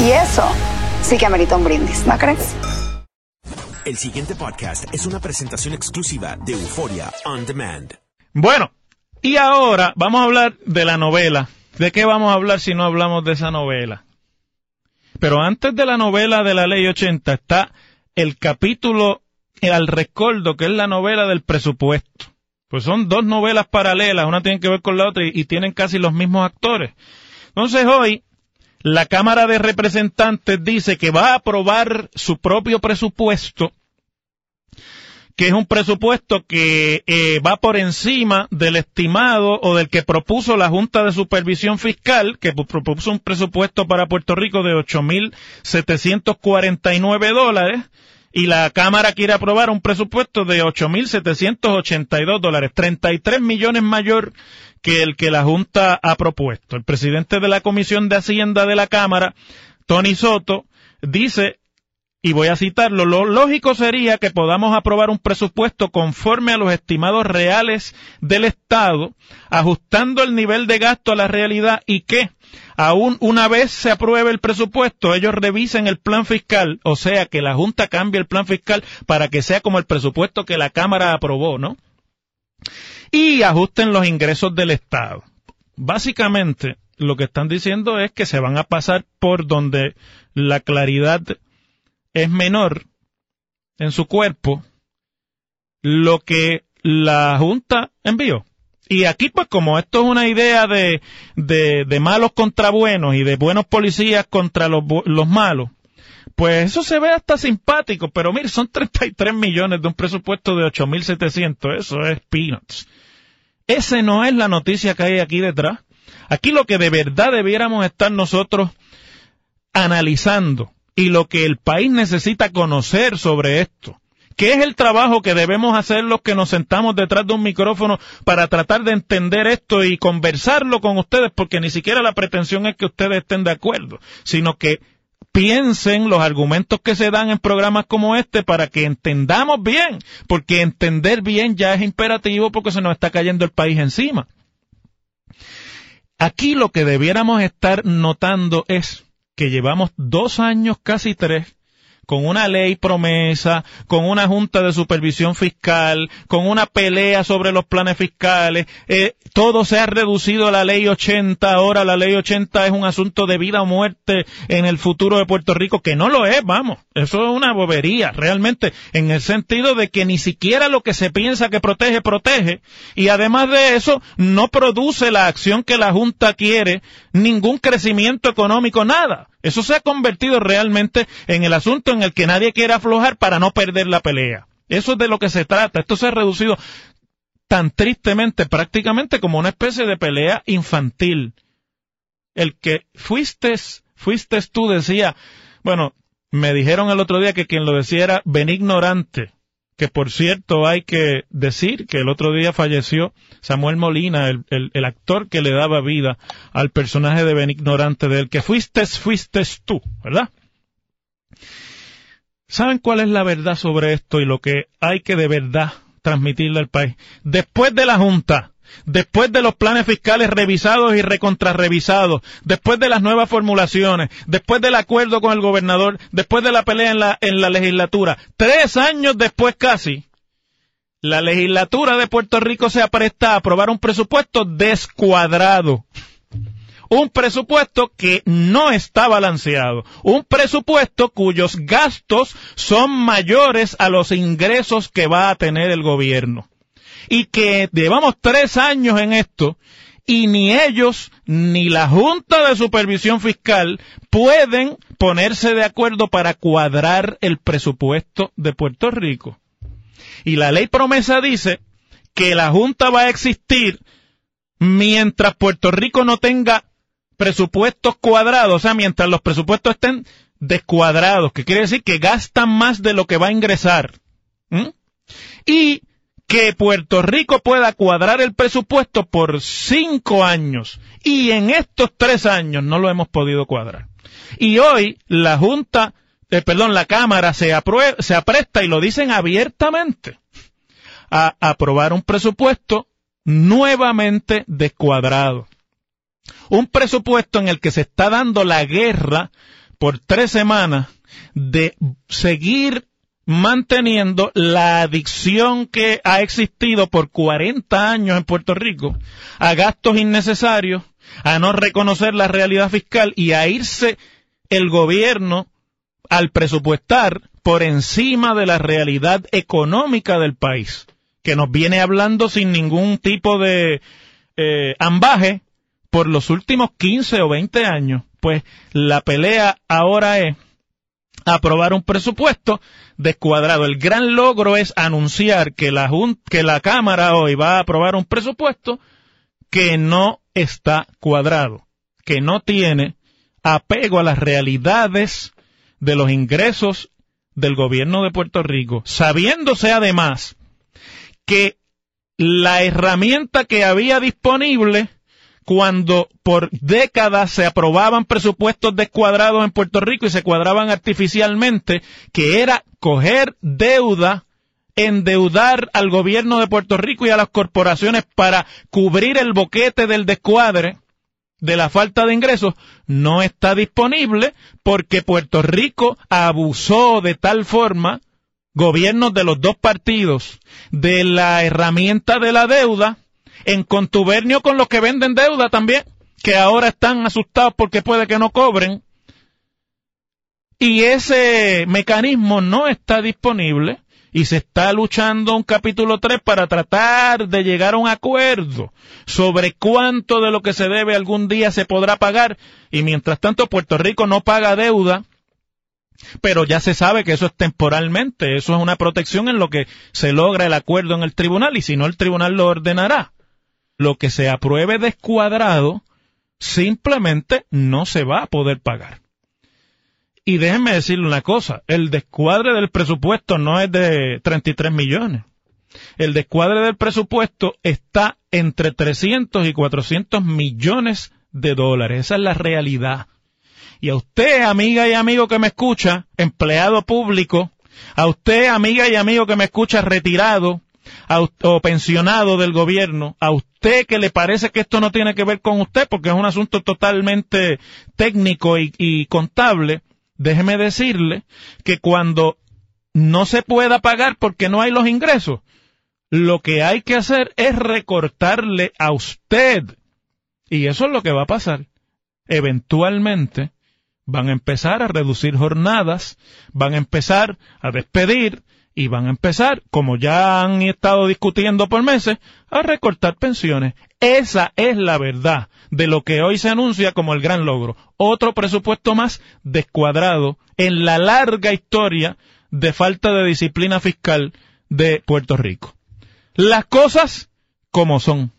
Y eso sí que amerita un brindis, ¿no crees? El siguiente podcast es una presentación exclusiva de Euforia On Demand. Bueno, y ahora vamos a hablar de la novela. ¿De qué vamos a hablar si no hablamos de esa novela? Pero antes de la novela de la Ley 80 está el capítulo al recuerdo, que es la novela del presupuesto. Pues son dos novelas paralelas, una tiene que ver con la otra y, y tienen casi los mismos actores. Entonces hoy la Cámara de Representantes dice que va a aprobar su propio presupuesto, que es un presupuesto que eh, va por encima del estimado o del que propuso la Junta de Supervisión Fiscal, que pu- propuso un presupuesto para Puerto Rico de 8.749 dólares, y la Cámara quiere aprobar un presupuesto de 8.782 dólares, 33 millones mayor que el que la Junta ha propuesto. El presidente de la Comisión de Hacienda de la Cámara, Tony Soto, dice, y voy a citarlo, lo lógico sería que podamos aprobar un presupuesto conforme a los estimados reales del Estado, ajustando el nivel de gasto a la realidad y que, aún una vez se apruebe el presupuesto, ellos revisen el plan fiscal, o sea, que la Junta cambie el plan fiscal para que sea como el presupuesto que la Cámara aprobó, ¿no? Y ajusten los ingresos del Estado. Básicamente, lo que están diciendo es que se van a pasar por donde la claridad es menor en su cuerpo, lo que la Junta envió. Y aquí, pues, como esto es una idea de, de, malos contra buenos y de buenos policías contra los, los malos, pues eso se ve hasta simpático, pero mire, son 33 millones de un presupuesto de 8.700, eso es peanuts. Ese no es la noticia que hay aquí detrás. Aquí lo que de verdad debiéramos estar nosotros analizando y lo que el país necesita conocer sobre esto. ¿Qué es el trabajo que debemos hacer los que nos sentamos detrás de un micrófono para tratar de entender esto y conversarlo con ustedes? Porque ni siquiera la pretensión es que ustedes estén de acuerdo, sino que piensen los argumentos que se dan en programas como este para que entendamos bien, porque entender bien ya es imperativo porque se nos está cayendo el país encima. Aquí lo que debiéramos estar notando es que llevamos dos años, casi tres, con una ley promesa, con una junta de supervisión fiscal, con una pelea sobre los planes fiscales, eh, todo se ha reducido a la ley 80, ahora la ley 80 es un asunto de vida o muerte en el futuro de Puerto Rico, que no lo es, vamos, eso es una bobería, realmente, en el sentido de que ni siquiera lo que se piensa que protege, protege, y además de eso, no produce la acción que la Junta quiere, ningún crecimiento económico, nada. Eso se ha convertido realmente en el asunto en el que nadie quiere aflojar para no perder la pelea. Eso es de lo que se trata. Esto se ha reducido tan tristemente prácticamente como una especie de pelea infantil. El que fuiste, fuiste tú decía, bueno, me dijeron el otro día que quien lo decía era Benignorante que por cierto hay que decir que el otro día falleció Samuel Molina, el, el, actor que le daba vida al personaje de Benignorante, del que fuiste, fuiste tú, ¿verdad? ¿Saben cuál es la verdad sobre esto y lo que hay que de verdad transmitirle al país? Después de la Junta, después de los planes fiscales revisados y recontrarrevisados, después de las nuevas formulaciones, después del acuerdo con el gobernador, después de la pelea en la, en la legislatura, tres años después casi, la legislatura de Puerto Rico se apresta a aprobar un presupuesto descuadrado. Un presupuesto que no está balanceado. Un presupuesto cuyos gastos son mayores a los ingresos que va a tener el gobierno y que llevamos tres años en esto y ni ellos ni la Junta de Supervisión Fiscal pueden ponerse de acuerdo para cuadrar el presupuesto de Puerto Rico. Y la ley promesa dice que la Junta va a existir mientras Puerto Rico no tenga presupuestos cuadrados, o sea, mientras los presupuestos estén descuadrados, que quiere decir que gastan más de lo que va a ingresar. Y que Puerto Rico pueda cuadrar el presupuesto por cinco años y en estos tres años no lo hemos podido cuadrar. Y hoy la Junta, eh, perdón, la Cámara se, se apresta y lo dicen abiertamente a aprobar un presupuesto nuevamente descuadrado. Un presupuesto en el que se está dando la guerra por tres semanas de seguir manteniendo la adicción que ha existido por 40 años en Puerto Rico a gastos innecesarios, a no reconocer la realidad fiscal y a irse el gobierno al presupuestar por encima de la realidad económica del país, que nos viene hablando sin ningún tipo de eh, ambaje por los últimos 15 o 20 años. Pues la pelea ahora es aprobar un presupuesto descuadrado. El gran logro es anunciar que la, que la Cámara hoy va a aprobar un presupuesto que no está cuadrado, que no tiene apego a las realidades de los ingresos del gobierno de Puerto Rico, sabiéndose además que la herramienta que había disponible cuando por décadas se aprobaban presupuestos descuadrados en Puerto Rico y se cuadraban artificialmente, que era coger deuda, endeudar al gobierno de Puerto Rico y a las corporaciones para cubrir el boquete del descuadre de la falta de ingresos, no está disponible porque Puerto Rico abusó de tal forma, gobiernos de los dos partidos, de la herramienta de la deuda, en contubernio con los que venden deuda también, que ahora están asustados porque puede que no cobren. Y ese mecanismo no está disponible y se está luchando un capítulo 3 para tratar de llegar a un acuerdo sobre cuánto de lo que se debe algún día se podrá pagar. Y mientras tanto Puerto Rico no paga deuda pero ya se sabe que eso es temporalmente, eso es una protección en lo que se logra el acuerdo en el tribunal y si no el tribunal lo ordenará lo que se apruebe descuadrado simplemente no se va a poder pagar. Y déjenme decirle una cosa, el descuadre del presupuesto no es de 33 millones. El descuadre del presupuesto está entre 300 y 400 millones de dólares. Esa es la realidad. Y a usted, amiga y amigo que me escucha, empleado público, a usted, amiga y amigo que me escucha retirado, o pensionado del gobierno, a usted que le parece que esto no tiene que ver con usted porque es un asunto totalmente técnico y, y contable, déjeme decirle que cuando no se pueda pagar porque no hay los ingresos, lo que hay que hacer es recortarle a usted. Y eso es lo que va a pasar. Eventualmente van a empezar a reducir jornadas, van a empezar a despedir, y van a empezar, como ya han estado discutiendo por meses, a recortar pensiones. Esa es la verdad de lo que hoy se anuncia como el gran logro. Otro presupuesto más descuadrado en la larga historia de falta de disciplina fiscal de Puerto Rico. Las cosas como son.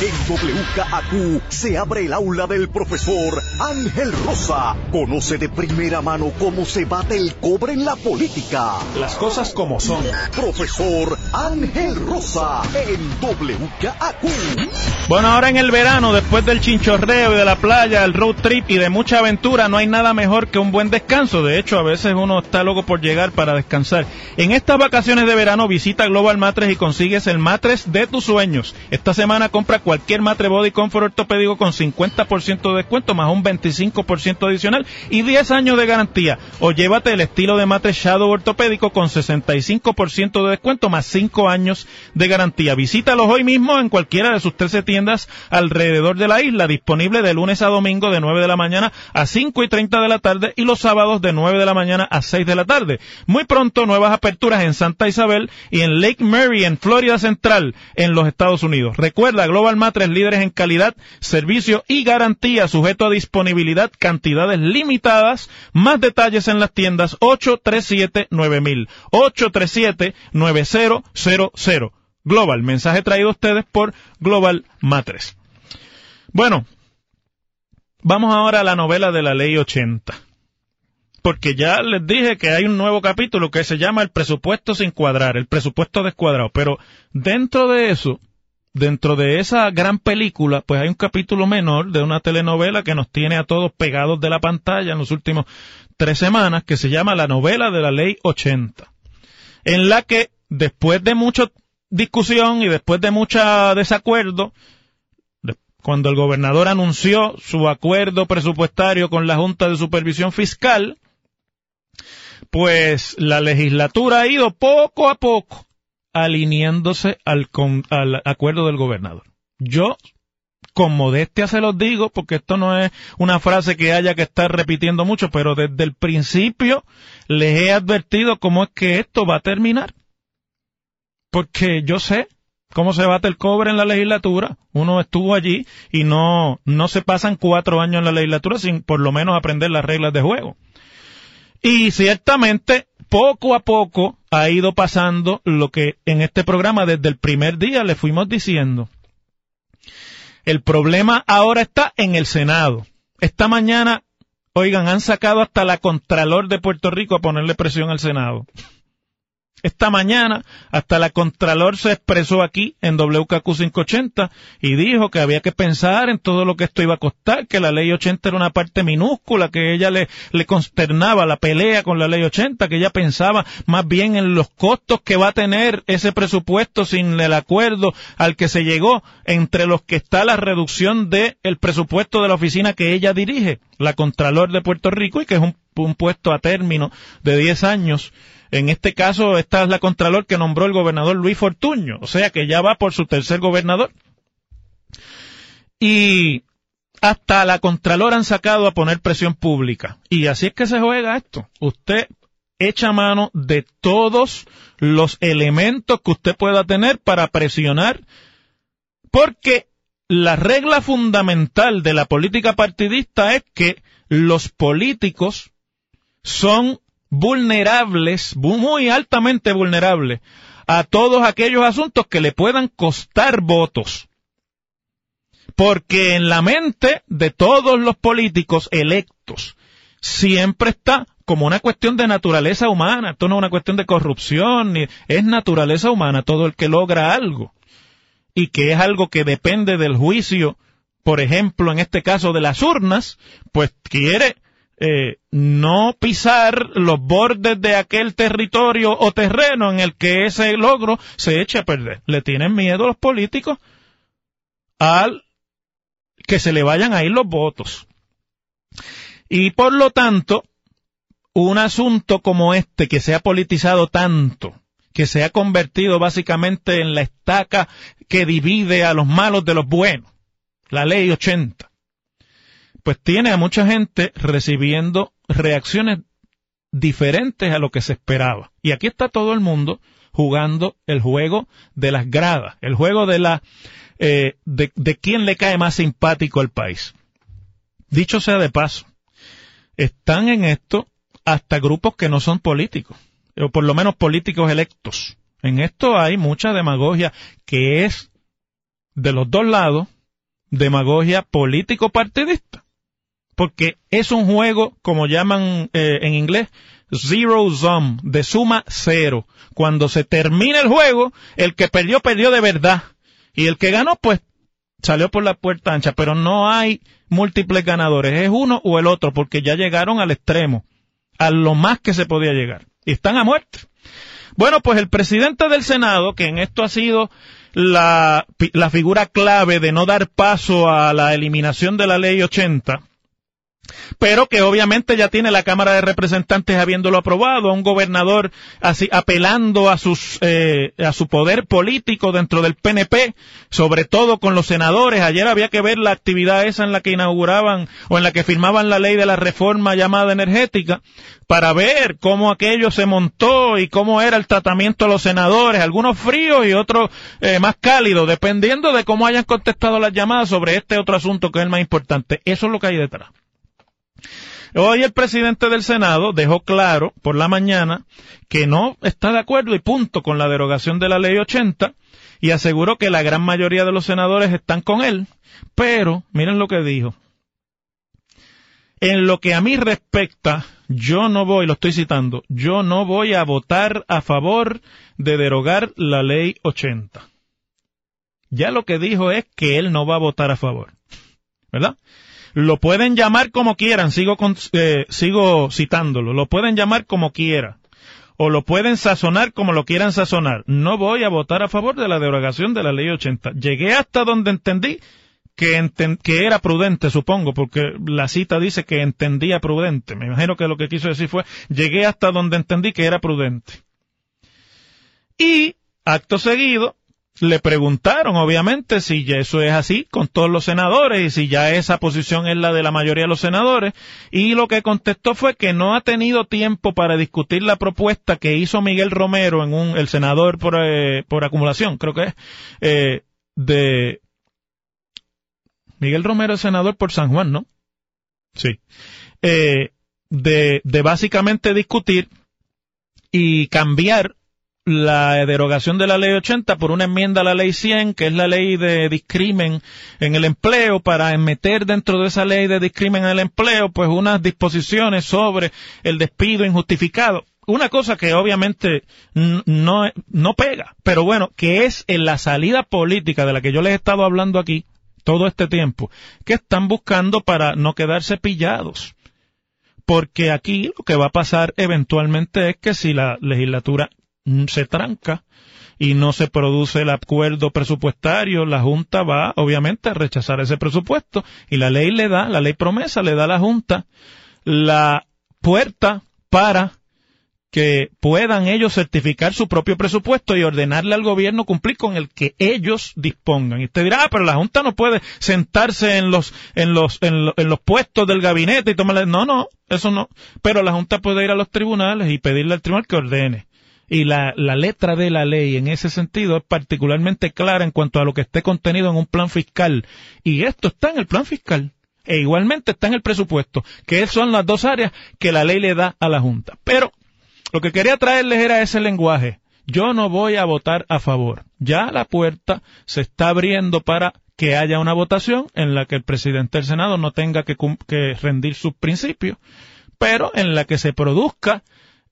En WKAQ se abre el aula del profesor Ángel Rosa. Conoce de primera mano cómo se bate el cobre en la política. Las cosas como son. Profesor Ángel Rosa en WKAQ. Bueno, ahora en el verano, después del chinchorreo y de la playa, el road trip y de mucha aventura, no hay nada mejor que un buen descanso. De hecho, a veces uno está loco por llegar para descansar. En estas vacaciones de verano, visita Global Matres y consigues el matres de tus sueños. Esta semana compra cualquier matre body comfort ortopédico con 50% de descuento más un 25% adicional y 10 años de garantía. O llévate el estilo de matre Shadow ortopédico con 65% de descuento más 5 años de garantía. Visítalos hoy mismo en cualquiera de sus 13 tiendas alrededor de la isla, disponible de lunes a domingo de 9 de la mañana a 5 y 30 de la tarde y los sábados de 9 de la mañana a 6 de la tarde. Muy pronto nuevas aperturas en Santa Isabel y en Lake Mary en Florida Central en los Estados Unidos. Recuerda Global Matres líderes en calidad, servicio y garantía, sujeto a disponibilidad, cantidades limitadas. Más detalles en las tiendas 837-9000, 837-9000. Global, mensaje traído a ustedes por Global Matres. Bueno, vamos ahora a la novela de la Ley 80 porque ya les dije que hay un nuevo capítulo que se llama el presupuesto sin cuadrar, el presupuesto descuadrado, pero dentro de eso dentro de esa gran película, pues hay un capítulo menor de una telenovela que nos tiene a todos pegados de la pantalla en los últimos tres semanas, que se llama La novela de la ley 80, en la que después de mucha discusión y después de mucho desacuerdo, cuando el gobernador anunció su acuerdo presupuestario con la Junta de Supervisión Fiscal, pues la legislatura ha ido poco a poco alineándose al, al acuerdo del gobernador. Yo con modestia se los digo, porque esto no es una frase que haya que estar repitiendo mucho, pero desde el principio les he advertido cómo es que esto va a terminar. Porque yo sé cómo se bate el cobre en la legislatura. Uno estuvo allí y no, no se pasan cuatro años en la legislatura sin por lo menos aprender las reglas de juego. Y ciertamente poco a poco ha ido pasando lo que en este programa desde el primer día le fuimos diciendo. El problema ahora está en el Senado. Esta mañana, oigan, han sacado hasta la Contralor de Puerto Rico a ponerle presión al Senado. Esta mañana, hasta la Contralor se expresó aquí en WKQ 580 y dijo que había que pensar en todo lo que esto iba a costar, que la ley 80 era una parte minúscula, que ella le, le consternaba la pelea con la ley 80, que ella pensaba más bien en los costos que va a tener ese presupuesto sin el acuerdo al que se llegó, entre los que está la reducción del el presupuesto de la oficina que ella dirige, la Contralor de Puerto Rico, y que es un, un puesto a término de 10 años en este caso, esta es la Contralor que nombró el gobernador Luis Fortuño, o sea que ya va por su tercer gobernador. Y hasta la Contralor han sacado a poner presión pública. Y así es que se juega esto. Usted echa mano de todos los elementos que usted pueda tener para presionar, porque la regla fundamental de la política partidista es que los políticos son vulnerables, muy altamente vulnerables, a todos aquellos asuntos que le puedan costar votos. Porque en la mente de todos los políticos electos siempre está como una cuestión de naturaleza humana, esto no es una cuestión de corrupción, es naturaleza humana todo el que logra algo y que es algo que depende del juicio, por ejemplo, en este caso de las urnas, pues quiere eh, no pisar los bordes de aquel territorio o terreno en el que ese logro se eche a perder. Le tienen miedo los políticos al que se le vayan a ir los votos. Y por lo tanto, un asunto como este que se ha politizado tanto, que se ha convertido básicamente en la estaca que divide a los malos de los buenos, la ley 80, pues tiene a mucha gente recibiendo reacciones diferentes a lo que se esperaba. Y aquí está todo el mundo jugando el juego de las gradas, el juego de la eh, de, de quién le cae más simpático al país. Dicho sea de paso, están en esto hasta grupos que no son políticos, o por lo menos políticos electos. En esto hay mucha demagogia que es de los dos lados, demagogia político-partidista. Porque es un juego, como llaman eh, en inglés, zero sum, de suma cero. Cuando se termina el juego, el que perdió, perdió de verdad. Y el que ganó, pues, salió por la puerta ancha. Pero no hay múltiples ganadores. Es uno o el otro, porque ya llegaron al extremo, a lo más que se podía llegar. Y están a muerte. Bueno, pues el presidente del Senado, que en esto ha sido la, la figura clave de no dar paso a la eliminación de la ley 80, pero que obviamente ya tiene la Cámara de Representantes habiéndolo aprobado, a un gobernador así apelando a sus eh, a su poder político dentro del PNP, sobre todo con los senadores. Ayer había que ver la actividad esa en la que inauguraban o en la que firmaban la ley de la reforma llamada energética para ver cómo aquello se montó y cómo era el tratamiento de los senadores, algunos fríos y otros eh, más cálidos, dependiendo de cómo hayan contestado las llamadas sobre este otro asunto que es el más importante. Eso es lo que hay detrás. Hoy el presidente del Senado dejó claro por la mañana que no está de acuerdo y punto con la derogación de la ley 80 y aseguró que la gran mayoría de los senadores están con él, pero miren lo que dijo. En lo que a mí respecta, yo no voy, lo estoy citando, yo no voy a votar a favor de derogar la ley 80. Ya lo que dijo es que él no va a votar a favor. ¿Verdad? Lo pueden llamar como quieran, sigo, eh, sigo citándolo, lo pueden llamar como quiera. O lo pueden sazonar como lo quieran sazonar. No voy a votar a favor de la derogación de la ley 80. Llegué hasta donde entendí que, que era prudente, supongo, porque la cita dice que entendía prudente. Me imagino que lo que quiso decir fue, llegué hasta donde entendí que era prudente. Y, acto seguido, le preguntaron, obviamente, si ya eso es así con todos los senadores y si ya esa posición es la de la mayoría de los senadores. Y lo que contestó fue que no ha tenido tiempo para discutir la propuesta que hizo Miguel Romero en un, el senador por, eh, por acumulación, creo que es, eh, de Miguel Romero, senador por San Juan, ¿no? Sí. Eh, de, de básicamente discutir y cambiar la derogación de la ley 80 por una enmienda a la ley 100, que es la ley de discrimen en el empleo, para meter dentro de esa ley de discrimen en el empleo, pues unas disposiciones sobre el despido injustificado. Una cosa que obviamente no, no pega, pero bueno, que es en la salida política de la que yo les he estado hablando aquí todo este tiempo, que están buscando para no quedarse pillados porque aquí lo que va a pasar eventualmente es que si la legislatura se tranca y no se produce el acuerdo presupuestario, la Junta va obviamente a rechazar ese presupuesto y la ley le da, la ley promesa le da a la Junta la puerta para que puedan ellos certificar su propio presupuesto y ordenarle al gobierno cumplir con el que ellos dispongan. Y usted dirá, ah, pero la Junta no puede sentarse en los, en los, en, los puestos del gabinete y tomarle, no, no, eso no. Pero la Junta puede ir a los tribunales y pedirle al tribunal que ordene y la, la, letra de la ley en ese sentido es particularmente clara en cuanto a lo que esté contenido en un plan fiscal. Y esto está en el plan fiscal. E igualmente está en el presupuesto, que son las dos áreas que la ley le da a la Junta. Pero lo que quería traerles era ese lenguaje. Yo no voy a votar a favor. Ya la puerta se está abriendo para que haya una votación en la que el presidente del Senado no tenga que, que rendir sus principios, pero en la que se produzca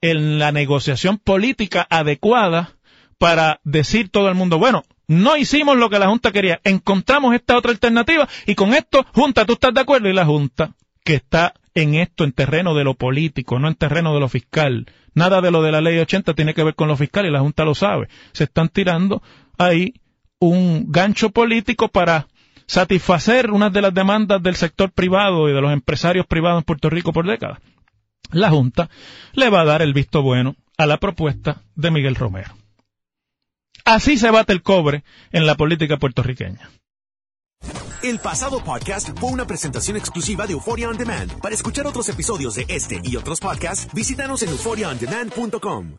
en la negociación política adecuada para decir todo el mundo, bueno, no hicimos lo que la Junta quería, encontramos esta otra alternativa y con esto, Junta, ¿tú estás de acuerdo? Y la Junta, que está en esto, en terreno de lo político, no en terreno de lo fiscal. Nada de lo de la ley 80 tiene que ver con lo fiscal y la Junta lo sabe. Se están tirando ahí un gancho político para satisfacer una de las demandas del sector privado y de los empresarios privados en Puerto Rico por décadas la Junta le va a dar el visto bueno a la propuesta de Miguel Romero. Así se bate el cobre en la política puertorriqueña. El pasado podcast fue una presentación exclusiva de Euphoria On Demand. Para escuchar otros episodios de este y otros podcasts, visítanos en euphoriaondemand.com.